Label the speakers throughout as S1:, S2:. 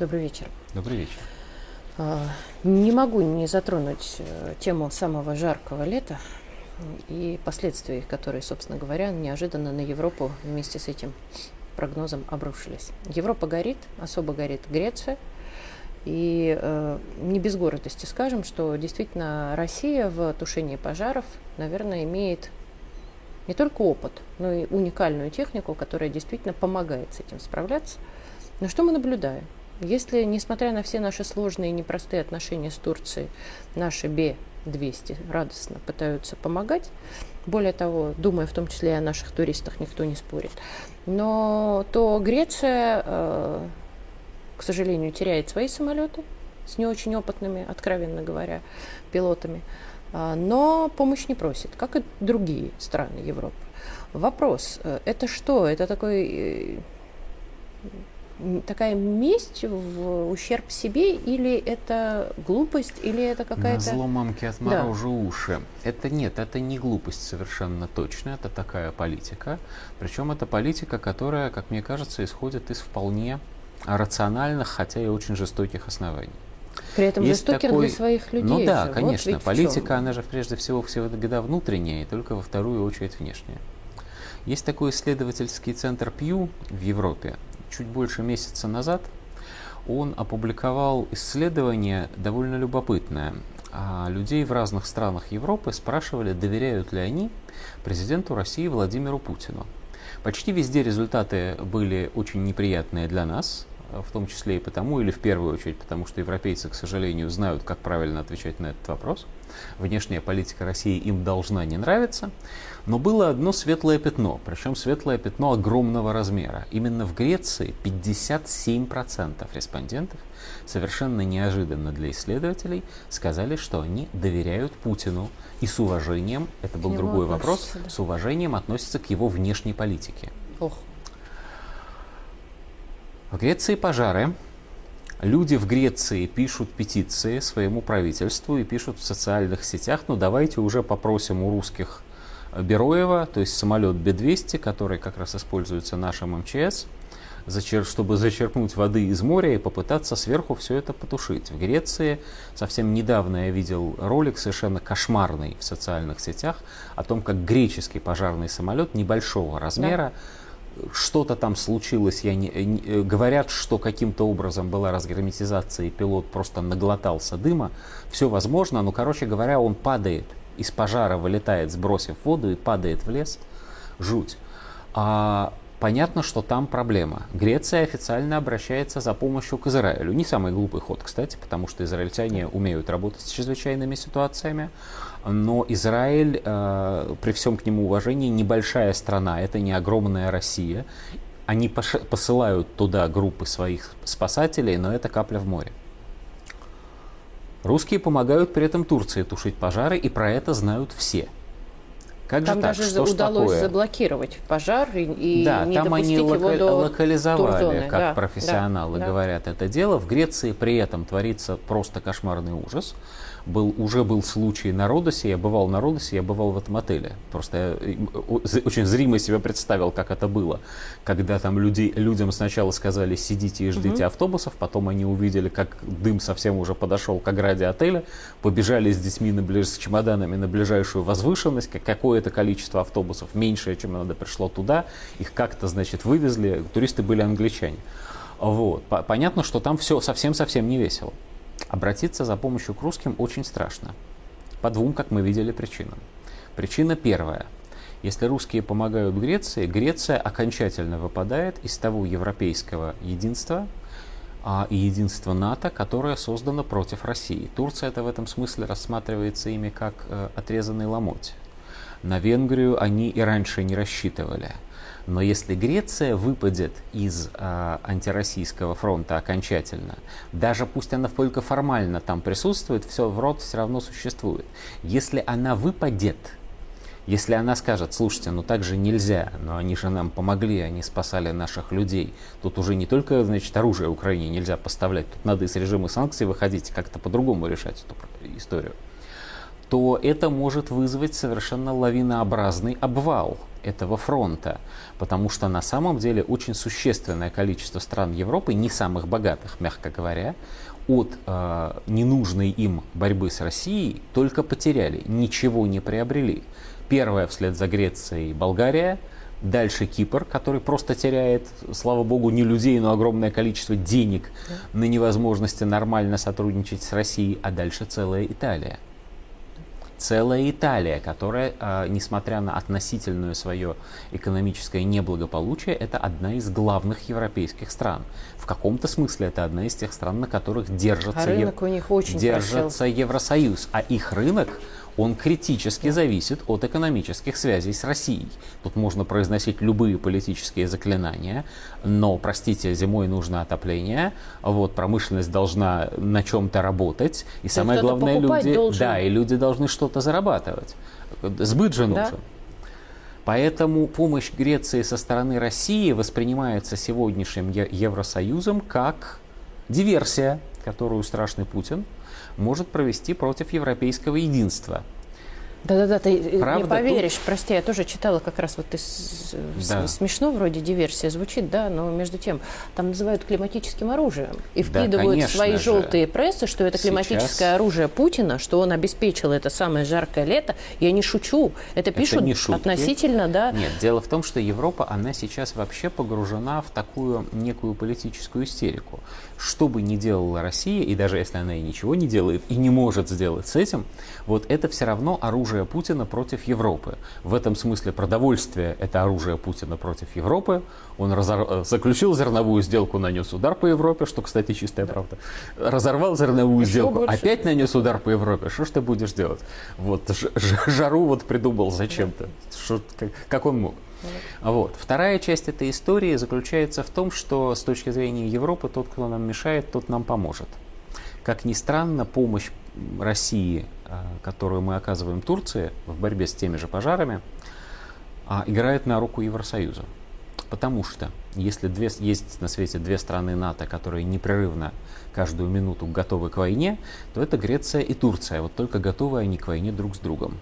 S1: Добрый вечер.
S2: Добрый вечер.
S1: А, не могу не затронуть э, тему самого жаркого лета и последствий, которые, собственно говоря, неожиданно на Европу вместе с этим прогнозом обрушились. Европа горит, особо горит Греция. И э, не без гордости скажем, что действительно Россия в тушении пожаров, наверное, имеет не только опыт, но и уникальную технику, которая действительно помогает с этим справляться. Но что мы наблюдаем? Если, несмотря на все наши сложные и непростые отношения с Турцией, наши Б-200 радостно пытаются помогать, более того, думая в том числе и о наших туристах, никто не спорит, но то Греция, э, к сожалению, теряет свои самолеты с не очень опытными, откровенно говоря, пилотами, э, но помощь не просит, как и другие страны Европы. Вопрос, э, это что? Это такой такая месть в ущерб себе, или это глупость, или это какая-то...
S2: На зло мамки отморожу да. уши. Это нет, это не глупость совершенно точно, это такая политика. Причем это политика, которая, как мне кажется, исходит из вполне рациональных, хотя и очень жестоких оснований.
S1: При этом Есть такой... для своих людей.
S2: Ну да,
S1: же.
S2: конечно. Вот политика, она же прежде всего всегда внутренняя, и только во вторую очередь внешняя. Есть такой исследовательский центр Пью в Европе, чуть больше месяца назад он опубликовал исследование довольно любопытное. А людей в разных странах Европы спрашивали, доверяют ли они президенту России Владимиру Путину. Почти везде результаты были очень неприятные для нас, в том числе и потому, или в первую очередь потому, что европейцы, к сожалению, знают, как правильно отвечать на этот вопрос. Внешняя политика России им должна не нравиться. Но было одно светлое пятно, причем светлое пятно огромного размера. Именно в Греции 57% респондентов совершенно неожиданно для исследователей сказали, что они доверяют Путину и с уважением, это был другой вопрос, да. с уважением относятся к его внешней политике. Ох. В Греции пожары. Люди в Греции пишут петиции своему правительству и пишут в социальных сетях, ну давайте уже попросим у русских Бероева, то есть самолет Б-200, который как раз используется нашим МЧС, чтобы зачерпнуть воды из моря и попытаться сверху все это потушить. В Греции совсем недавно я видел ролик совершенно кошмарный в социальных сетях о том, как греческий пожарный самолет небольшого размера да. Что-то там случилось, я не, не, говорят, что каким-то образом была разгерметизация, и пилот просто наглотался дыма. Все возможно, но, короче говоря, он падает из пожара вылетает, сбросив воду и падает в лес. Жуть. А понятно, что там проблема. Греция официально обращается за помощью к Израилю. Не самый глупый ход, кстати, потому что израильтяне умеют работать с чрезвычайными ситуациями. Но Израиль, э, при всем к нему уважении, небольшая страна, это не огромная Россия. Они посылают туда группы своих спасателей, но это капля в море. Русские помогают при этом Турции тушить пожары, и про это знают все.
S1: Как там же так? даже Что удалось такое? заблокировать пожар и, и
S2: да,
S1: не
S2: там они
S1: лока- его до
S2: локализовали,
S1: турзоны.
S2: как
S1: да,
S2: профессионалы
S1: да,
S2: говорят,
S1: да.
S2: это дело. В Греции при этом творится просто кошмарный ужас был, уже был случай на Родосе, я бывал на Родосе, я бывал в этом отеле. Просто я э, очень зримо себе представил, как это было. Когда там людей, людям сначала сказали, сидите и ждите угу. автобусов, потом они увидели, как дым совсем уже подошел к ограде отеля, побежали с детьми на, с чемоданами на ближайшую возвышенность, какое-то количество автобусов, меньшее, чем надо, пришло туда, их как-то, значит, вывезли, туристы были англичане. Вот. Понятно, что там все совсем-совсем не весело. Обратиться за помощью к русским очень страшно. По двум, как мы видели, причинам. Причина первая. Если русские помогают Греции, Греция окончательно выпадает из того европейского единства а, и единства НАТО, которое создано против России. Турция это в этом смысле рассматривается ими как э, отрезанный ломоть. На Венгрию они и раньше не рассчитывали. Но если Греция выпадет из э, антироссийского фронта окончательно, даже пусть она только формально там присутствует, все в рот все равно существует. Если она выпадет, если она скажет, слушайте, ну так же нельзя, но они же нам помогли, они спасали наших людей, тут уже не только, значит, оружие Украине нельзя поставлять, тут надо из режима санкций выходить, как-то по-другому решать эту историю то это может вызвать совершенно лавинообразный обвал этого фронта, потому что на самом деле очень существенное количество стран Европы, не самых богатых, мягко говоря, от э, ненужной им борьбы с Россией только потеряли, ничего не приобрели. Первая вслед за Грецией Болгария, дальше Кипр, который просто теряет, слава богу, не людей, но огромное количество денег на невозможности нормально сотрудничать с Россией, а дальше целая Италия целая Италия, которая, а, несмотря на относительное свое экономическое неблагополучие, это одна из главных европейских стран. В каком-то смысле это одна из тех стран, на которых держится,
S1: а рынок ев... у них очень
S2: держится Евросоюз. А их рынок он критически зависит от экономических связей с Россией. Тут можно произносить любые политические заклинания, но, простите, зимой нужно отопление, вот, промышленность должна на чем-то работать, и да самое главное, люди, должен. да, и люди должны что-то зарабатывать. Сбыт же нужен. Да? Поэтому помощь Греции со стороны России воспринимается сегодняшним Евросоюзом как диверсия, которую страшный Путин может провести против европейского единства.
S1: Да-да-да, ты э, Правда, не поверишь. Тут... Прости, я тоже читала как раз вот ты да. смешно вроде диверсия звучит, да, но между тем там называют климатическим оружием и вкидывают да, свои же. желтые прессы, что это климатическое Сейчас... оружие Путина, что он обеспечил это самое жаркое лето. Я не шучу. Это пишут это относительно, да.
S2: Нет, дело в том, что Европа, она сейчас вообще погружена в такую некую политическую истерику. Что бы ни делала Россия, и даже если она и ничего не делает и не может сделать с этим, вот это все равно оружие Путина против Европы. В этом смысле продовольствие – это оружие Путина против Европы. Он разор... Э, заключил зерновую сделку, нанес удар по Европе, что, кстати, чистая правда. Разорвал зерновую Еще сделку, больше. опять нанес удар по Европе. Что ж ты будешь делать? Вот жару вот придумал зачем-то. Как, как он мог? Вот. Вторая часть этой истории заключается в том, что с точки зрения Европы тот, кто нам мешает, тот нам поможет. Как ни странно, помощь России, а, которую мы оказываем Турции в борьбе с теми же пожарами, а, играет на руку Евросоюза. Потому что если две, есть на свете две страны НАТО, которые непрерывно каждую минуту готовы к войне, то это Греция и Турция. Вот только готовы они к войне друг с другом.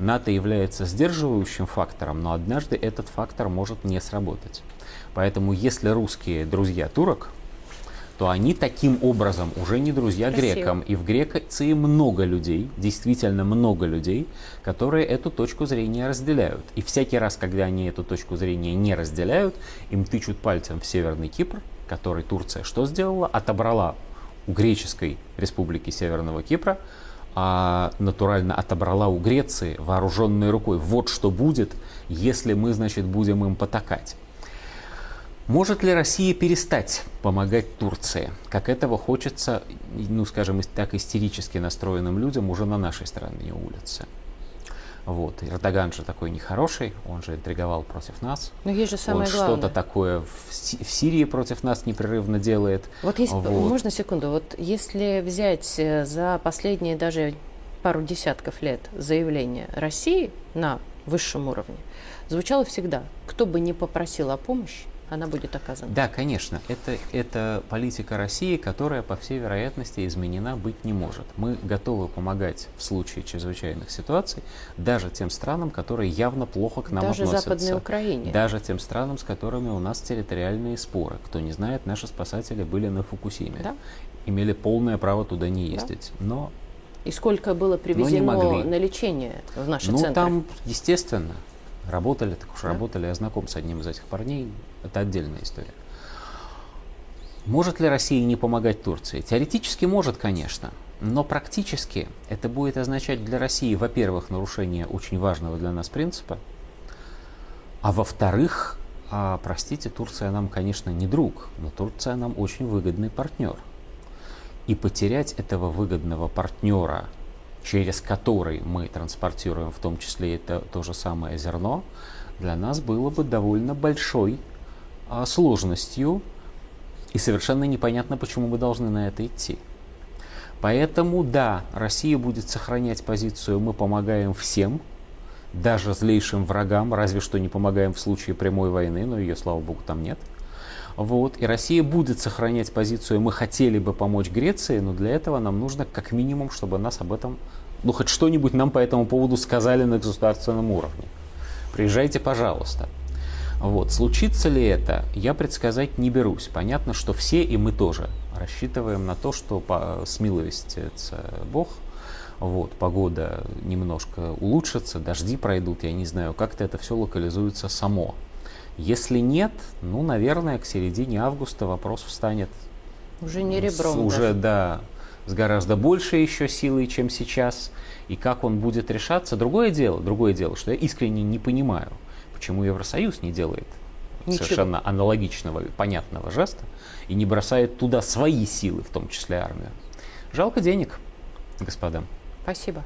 S2: НАТО является сдерживающим фактором, но однажды этот фактор может не сработать. Поэтому если русские друзья турок, то они таким образом уже не друзья Красиво. грекам. И в Греции много людей, действительно много людей, которые эту точку зрения разделяют. И всякий раз, когда они эту точку зрения не разделяют, им тычут пальцем в Северный Кипр, который Турция что сделала? Отобрала у греческой республики Северного Кипра а, натурально отобрала у Греции вооруженной рукой. Вот что будет, если мы, значит, будем им потакать. Может ли Россия перестать помогать Турции, как этого хочется, ну, скажем, так истерически настроенным людям уже на нашей стороне улицы? Вот. Эрдоган же такой нехороший, он же интриговал против нас.
S1: Но есть же самое
S2: он что-то такое в, в Сирии против нас непрерывно делает.
S1: Вот, есть, вот можно секунду, вот если взять э, за последние даже пару десятков лет заявление России на высшем уровне, звучало всегда, кто бы не попросил о помощи, она будет оказана.
S2: Да, конечно. Это, это политика России, которая, по всей вероятности, изменена быть не может. Мы готовы помогать в случае чрезвычайных ситуаций даже тем странам, которые явно плохо к нам
S1: даже
S2: относятся.
S1: Даже Западной Украине.
S2: Даже тем странам, с которыми у нас территориальные споры. Кто не знает, наши спасатели были на Фукусиме. Да? Имели полное право туда не ездить. Да. Но
S1: и сколько было привезено на лечение в наши
S2: ну,
S1: центры?
S2: Ну, там, естественно, работали, так уж да? работали. Я знаком с одним из этих парней. Это отдельная история. Может ли Россия не помогать Турции? Теоретически может, конечно. Но практически это будет означать для России, во-первых, нарушение очень важного для нас принципа, а во-вторых, а, простите, Турция нам, конечно, не друг, но Турция нам очень выгодный партнер. И потерять этого выгодного партнера, через который мы транспортируем в том числе это то же самое зерно, для нас было бы довольно большой сложностью, и совершенно непонятно, почему мы должны на это идти. Поэтому, да, Россия будет сохранять позицию «мы помогаем всем», даже злейшим врагам, разве что не помогаем в случае прямой войны, но ее, слава богу, там нет. Вот. И Россия будет сохранять позицию «мы хотели бы помочь Греции», но для этого нам нужно как минимум, чтобы нас об этом ну, хоть что-нибудь нам по этому поводу сказали на государственном уровне. Приезжайте, пожалуйста. Вот. Случится ли это, я предсказать не берусь. Понятно, что все, и мы тоже, рассчитываем на то, что смиловестится Бог, вот, погода немножко улучшится, дожди пройдут, я не знаю, как-то это все локализуется само. Если нет, ну, наверное, к середине августа вопрос встанет.
S1: Уже не ребром. С,
S2: уже, да, с гораздо большей еще силой, чем сейчас. И как он будет решаться, другое дело, другое дело, что я искренне не понимаю, почему Евросоюз не делает Ничего. совершенно аналогичного, понятного жеста и не бросает туда свои силы, в том числе армию. Жалко денег, господа.
S1: Спасибо.